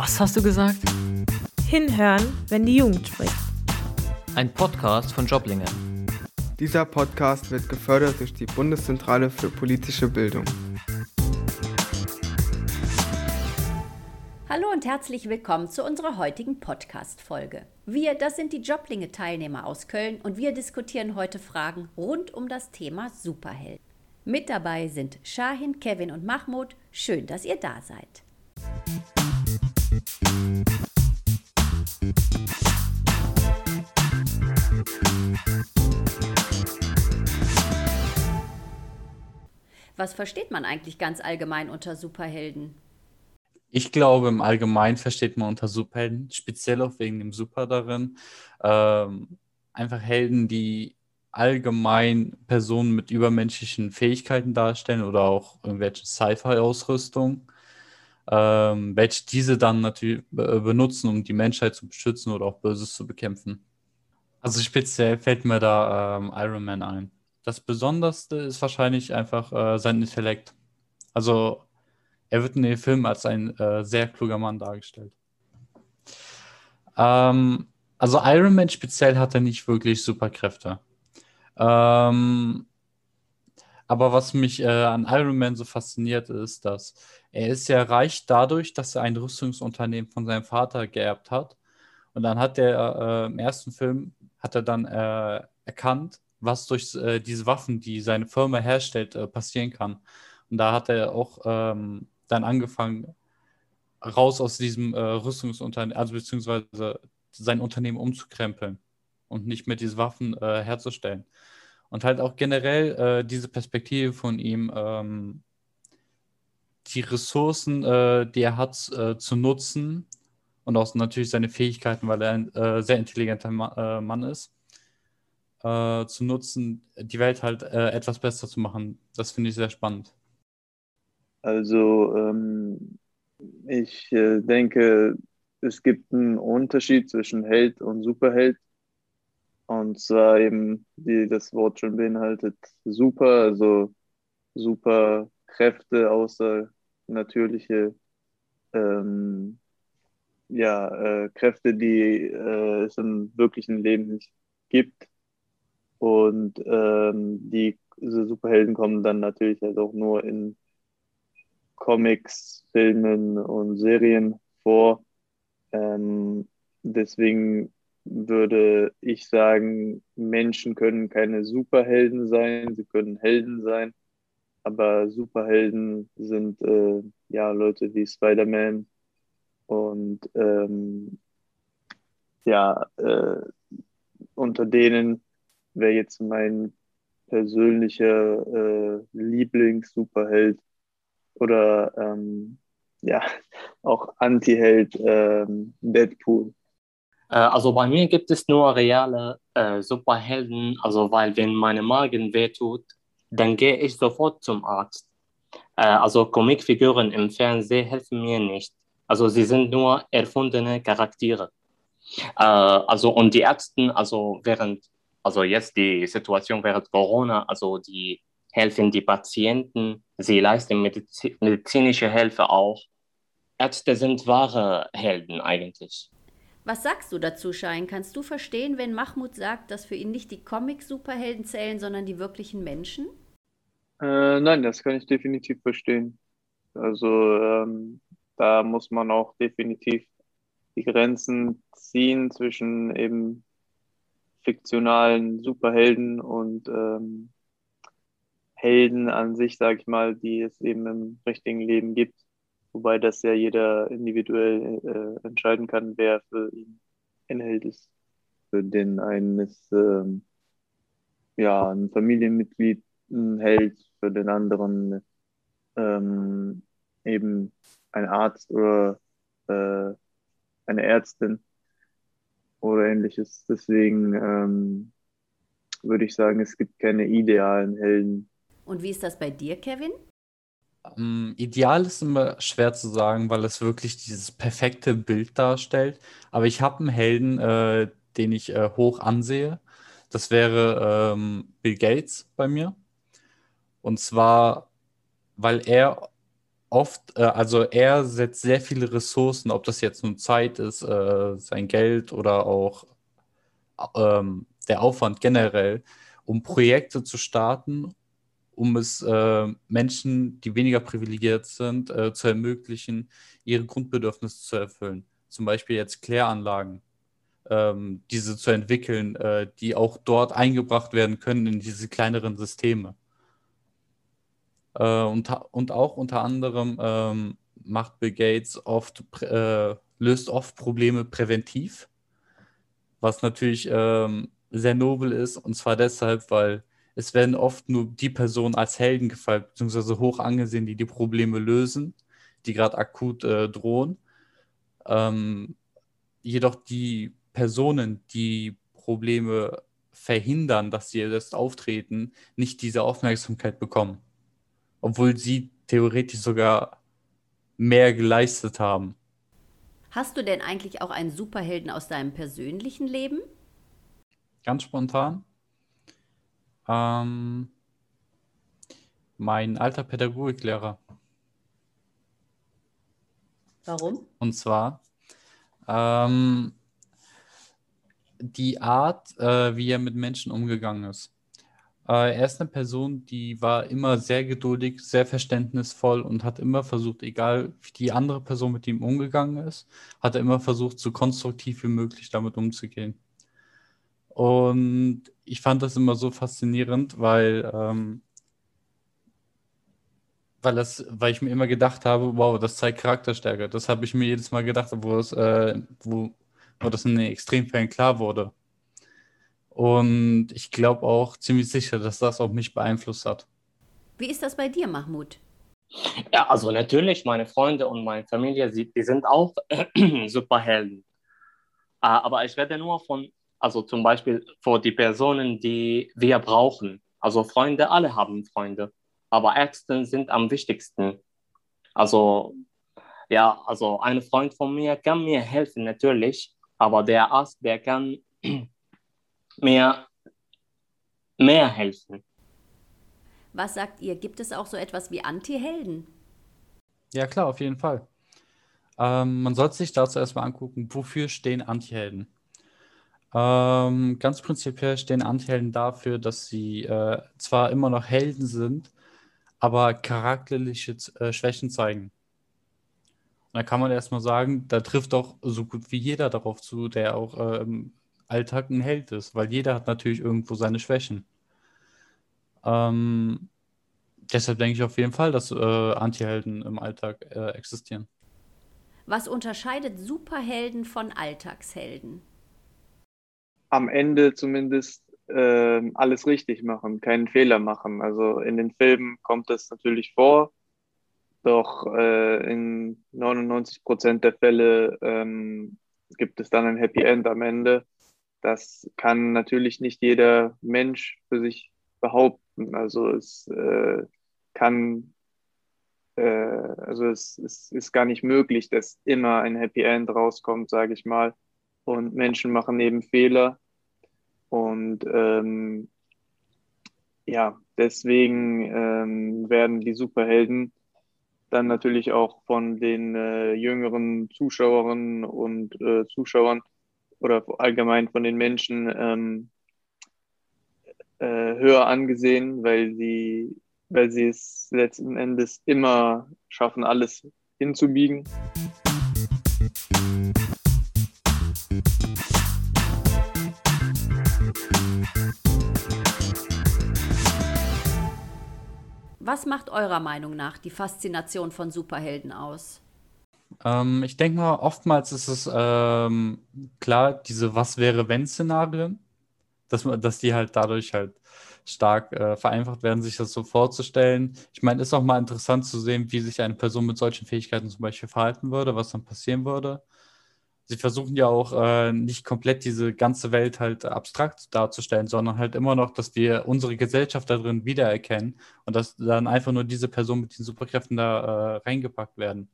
Was hast du gesagt? Hinhören, wenn die Jugend spricht. Ein Podcast von Joblinge. Dieser Podcast wird gefördert durch die Bundeszentrale für politische Bildung. Hallo und herzlich willkommen zu unserer heutigen Podcast-Folge. Wir, das sind die Joblinge-Teilnehmer aus Köln und wir diskutieren heute Fragen rund um das Thema Superheld. Mit dabei sind Shahin, Kevin und Mahmoud. Schön, dass ihr da seid. Was versteht man eigentlich ganz allgemein unter Superhelden? Ich glaube, im Allgemeinen versteht man unter Superhelden, speziell auch wegen dem Super darin, ähm, einfach Helden, die allgemein Personen mit übermenschlichen Fähigkeiten darstellen oder auch irgendwelche Sci-Fi-Ausrüstung, ähm, welche diese dann natürlich benutzen, um die Menschheit zu beschützen oder auch Böses zu bekämpfen. Also speziell fällt mir da ähm, Iron Man ein. Das Besonderste ist wahrscheinlich einfach äh, sein Intellekt. Also er wird in den Film als ein äh, sehr kluger Mann dargestellt. Ähm, also Iron Man speziell hat er nicht wirklich Superkräfte. Ähm, aber was mich äh, an Iron Man so fasziniert ist, dass er ist ja reich dadurch, dass er ein Rüstungsunternehmen von seinem Vater geerbt hat. Und dann hat er äh, im ersten Film hat er dann äh, erkannt, was durch äh, diese Waffen, die seine Firma herstellt, äh, passieren kann. Und da hat er auch ähm, dann angefangen, raus aus diesem äh, Rüstungsunternehmen, also beziehungsweise sein Unternehmen umzukrempeln und nicht mehr diese Waffen äh, herzustellen. Und halt auch generell äh, diese Perspektive von ihm, ähm, die Ressourcen, äh, die er hat, zu nutzen und auch natürlich seine Fähigkeiten, weil er ein sehr intelligenter Ma Mann ist, zu nutzen, die Welt halt etwas besser zu machen. Das finde ich sehr spannend. Also ähm, ich äh, denke, es gibt einen Unterschied zwischen Held und Superheld. Und zwar eben, wie das Wort schon beinhaltet, super, also super Kräfte, außer natürliche ähm, ja, äh, Kräfte, die äh, es im wirklichen Leben nicht gibt. Und ähm, die Superhelden kommen dann natürlich halt auch nur in Comics, Filmen und Serien vor. Ähm, deswegen würde ich sagen, Menschen können keine Superhelden sein, sie können Helden sein, aber Superhelden sind äh, ja Leute wie Spider-Man und ähm, ja, äh, unter denen wäre jetzt mein persönlicher äh, Lieblings-Superheld oder ähm, ja, auch Anti-Held ähm, Deadpool. Äh, also bei mir gibt es nur reale äh, Superhelden, also weil wenn meine Magen wehtut, dann gehe ich sofort zum Arzt. Äh, also Comicfiguren im Fernsehen helfen mir nicht. Also sie sind nur erfundene Charaktere. Äh, also und die Ärzte, also während, also jetzt die Situation während Corona, also die helfen die Patienten, sie leisten medizinische Hilfe auch. Ärzte sind wahre Helden eigentlich. Was sagst du dazu, Schein? Kannst du verstehen, wenn Mahmoud sagt, dass für ihn nicht die Comic-Superhelden zählen, sondern die wirklichen Menschen? Äh, nein, das kann ich definitiv verstehen. Also ähm, da muss man auch definitiv die Grenzen ziehen zwischen eben fiktionalen Superhelden und ähm, Helden an sich, sage ich mal, die es eben im richtigen Leben gibt. Wobei das ja jeder individuell äh, entscheiden kann, wer für ihn ein Held ist. Für den einen ist ähm, ja ein Familienmitglied ein Held, für den anderen ähm, eben ein Arzt oder äh, eine Ärztin oder ähnliches. Deswegen ähm, würde ich sagen, es gibt keine idealen Helden. Und wie ist das bei dir, Kevin? Um, ähm, ideal ist immer schwer zu sagen, weil es wirklich dieses perfekte Bild darstellt. Aber ich habe einen Helden, äh, den ich äh, hoch ansehe. Das wäre ähm, Bill Gates bei mir. Und zwar, weil er oft, äh, also er setzt sehr viele Ressourcen, ob das jetzt nun Zeit ist, äh, sein Geld oder auch ähm, der Aufwand generell, um Projekte zu starten, um es äh, Menschen, die weniger privilegiert sind, äh, zu ermöglichen, ihre Grundbedürfnisse zu erfüllen. Zum Beispiel jetzt Kläranlagen, ähm, diese zu entwickeln, äh, die auch dort eingebracht werden können in diese kleineren Systeme. Äh, und, und auch unter anderem ähm, macht Bill Gates oft, äh, löst oft Probleme präventiv, was natürlich ähm, sehr nobel ist, und zwar deshalb, weil es werden oft nur die Personen als Helden gefeiert, beziehungsweise hoch angesehen, die die Probleme lösen, die gerade akut äh, drohen. Ähm, jedoch die Personen, die Probleme verhindern, dass sie erst auftreten, nicht diese Aufmerksamkeit bekommen. Obwohl sie theoretisch sogar mehr geleistet haben. Hast du denn eigentlich auch einen Superhelden aus deinem persönlichen Leben? Ganz spontan. Ähm, mein alter Pädagogiklehrer. Warum? Und zwar ähm, die Art, äh, wie er mit Menschen umgegangen ist. Äh, er ist eine Person, die war immer sehr geduldig, sehr verständnisvoll und hat immer versucht, egal wie die andere Person mit ihm umgegangen ist, hat er immer versucht, so konstruktiv wie möglich damit umzugehen. Und ich fand das immer so faszinierend, weil, ähm, weil, das, weil ich mir immer gedacht habe, wow, das zeigt Charakterstärke. Das habe ich mir jedes Mal gedacht, wo, es, äh, wo, wo das in den Extremfällen klar wurde. Und ich glaube auch ziemlich sicher, dass das auch mich beeinflusst hat. Wie ist das bei dir, Mahmoud? Ja, also natürlich, meine Freunde und meine Familie, die sind auch Superhelden. Ah, aber ich rede nur von, also zum Beispiel vor die Personen, die wir brauchen. Also Freunde, alle haben Freunde. Aber Ärzte sind am wichtigsten. Also, ja, also ein Freund von mir kann mir helfen, natürlich. Aber der Arzt, der kann mehr, mehr helfen. Was sagt ihr? Gibt es auch so etwas wie Anti-Helden? Ja, klar, auf jeden Fall. Ähm, man sollte sich dazu erstmal angucken, wofür stehen Antihelden. Ähm, ganz prinzipiell stehen Antihelden dafür, dass sie äh, zwar immer noch Helden sind, aber charakterliche äh, Schwächen zeigen. Und da kann man erstmal sagen, da trifft doch so gut wie jeder darauf zu, der auch äh, im Alltag ein Held ist, weil jeder hat natürlich irgendwo seine Schwächen. Ähm, deshalb denke ich auf jeden Fall, dass äh, Antihelden im Alltag äh, existieren. Was unterscheidet Superhelden von Alltagshelden? Am Ende zumindest äh, alles richtig machen, keinen Fehler machen. Also in den Filmen kommt das natürlich vor, doch äh, in 99 Prozent der Fälle ähm, gibt es dann ein Happy End am Ende. Das kann natürlich nicht jeder Mensch für sich behaupten. Also es äh, kann, äh, also es, es ist gar nicht möglich, dass immer ein Happy End rauskommt, sage ich mal. Und Menschen machen eben Fehler. Und ähm, ja, deswegen ähm, werden die Superhelden dann natürlich auch von den äh, jüngeren Zuschauerinnen und äh, Zuschauern oder allgemein von den Menschen ähm, äh, höher angesehen, weil sie, weil sie es letzten Endes immer schaffen, alles hinzubiegen. Was macht eurer Meinung nach die Faszination von Superhelden aus? Ähm, ich denke mal, oftmals ist es ähm, klar, diese Was wäre wenn Szenarien, dass, dass die halt dadurch halt stark äh, vereinfacht werden, sich das so vorzustellen. Ich meine, ist auch mal interessant zu sehen, wie sich eine Person mit solchen Fähigkeiten zum Beispiel verhalten würde, was dann passieren würde. Sie versuchen ja auch äh, nicht komplett diese ganze Welt halt abstrakt darzustellen, sondern halt immer noch, dass wir unsere Gesellschaft da drin wiedererkennen und dass dann einfach nur diese Person mit den Superkräften da äh, reingepackt werden.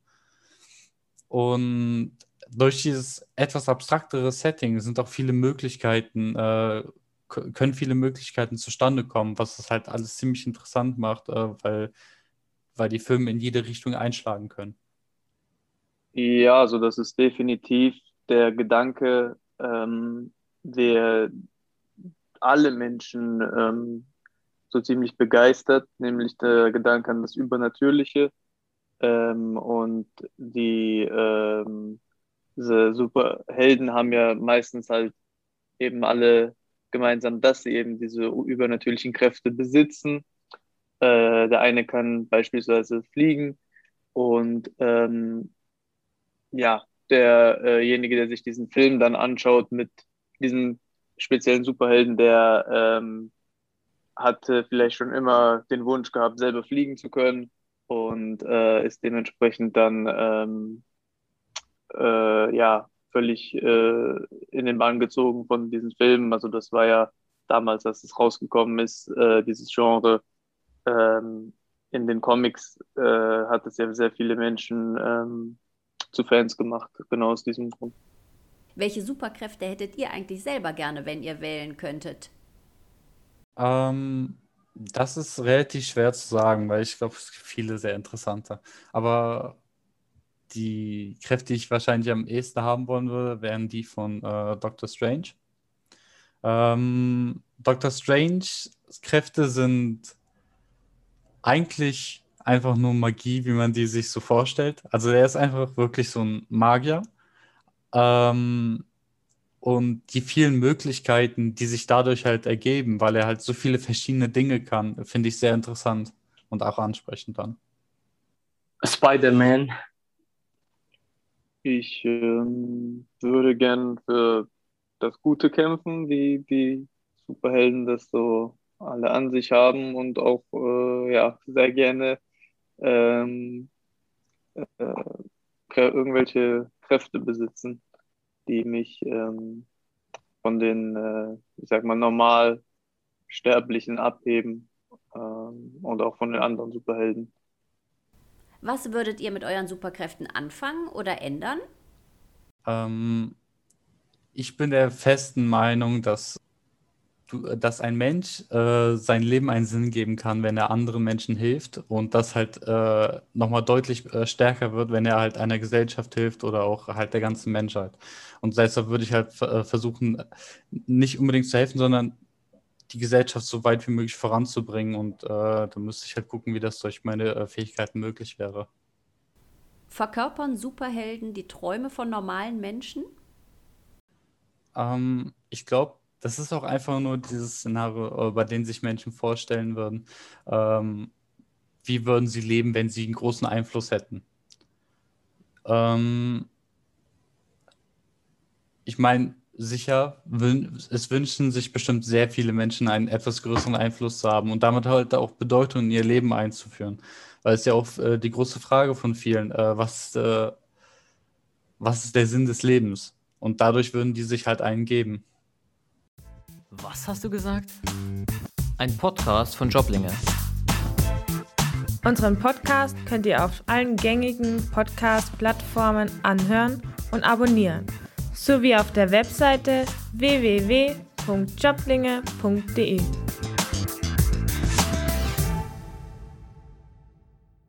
Und durch dieses etwas abstraktere Setting sind auch viele Möglichkeiten, äh, können viele Möglichkeiten zustande kommen, was das halt alles ziemlich interessant macht, äh, weil weil die Filme in jede Richtung einschlagen können. Ja, also das ist definitiv der Gedanke, ähm, der alle Menschen ähm, so ziemlich begeistert, nämlich der Gedanke an das Übernatürliche. Ähm, und die ähm, diese Superhelden haben ja meistens halt eben alle gemeinsam, dass sie eben diese übernatürlichen Kräfte besitzen. Äh, der eine kann beispielsweise fliegen und ähm, ja, derjenige, der sich diesen Film dann anschaut mit diesem speziellen Superhelden, der ähm, hatte vielleicht schon immer den Wunsch gehabt, selber fliegen zu können und äh, ist dementsprechend dann ähm, äh, ja völlig äh, in den Bann gezogen von diesen Filmen. Also das war ja damals, als es rausgekommen ist, äh, dieses Genre. Ähm, in den Comics äh, hat es ja sehr viele Menschen ähm, zu Fans gemacht, genau aus diesem Grund. Welche Superkräfte hättet ihr eigentlich selber gerne, wenn ihr wählen könntet? Ähm, das ist relativ schwer zu sagen, weil ich glaube, es gibt viele sehr interessante. Aber die Kräfte, die ich wahrscheinlich am ehesten haben wollen würde, wären die von äh, Doctor Strange. Ähm, Doctor Strange Kräfte sind eigentlich einfach nur Magie, wie man die sich so vorstellt. Also er ist einfach wirklich so ein Magier. Ähm, und die vielen Möglichkeiten, die sich dadurch halt ergeben, weil er halt so viele verschiedene Dinge kann, finde ich sehr interessant und auch ansprechend dann. Spider-Man. Ich ähm, würde gern für das Gute kämpfen, wie die Superhelden das so alle an sich haben und auch äh, ja, sehr gerne ähm, äh, irgendwelche Kräfte besitzen die mich ähm, von den, äh, ich sag mal, normal Sterblichen abheben ähm, und auch von den anderen Superhelden. Was würdet ihr mit euren Superkräften anfangen oder ändern? Ähm, ich bin der festen Meinung, dass dass ein Mensch äh, sein Leben einen Sinn geben kann, wenn er anderen Menschen hilft und das halt äh, nochmal deutlich äh, stärker wird, wenn er halt einer Gesellschaft hilft oder auch halt der ganzen Menschheit. Und deshalb würde ich halt äh, versuchen, nicht unbedingt zu helfen, sondern die Gesellschaft so weit wie möglich voranzubringen und äh, da müsste ich halt gucken, wie das durch meine äh, Fähigkeiten möglich wäre. Verkörpern Superhelden die Träume von normalen Menschen? Ähm, ich glaube, das ist auch einfach nur dieses Szenario, äh, bei dem sich Menschen vorstellen würden, ähm, wie würden sie leben, wenn sie einen großen Einfluss hätten. Ähm, ich meine, sicher, es wünschen sich bestimmt sehr viele Menschen einen etwas größeren Einfluss zu haben und damit halt auch Bedeutung in ihr Leben einzuführen. Weil es ja auch äh, die große Frage von vielen, äh, was, äh, was ist der Sinn des Lebens? Und dadurch würden die sich halt einen geben. Was hast du gesagt? Ein Podcast von Joblinge. Unseren Podcast könnt ihr auf allen gängigen Podcast-Plattformen anhören und abonnieren, sowie auf der Webseite www.joblinge.de.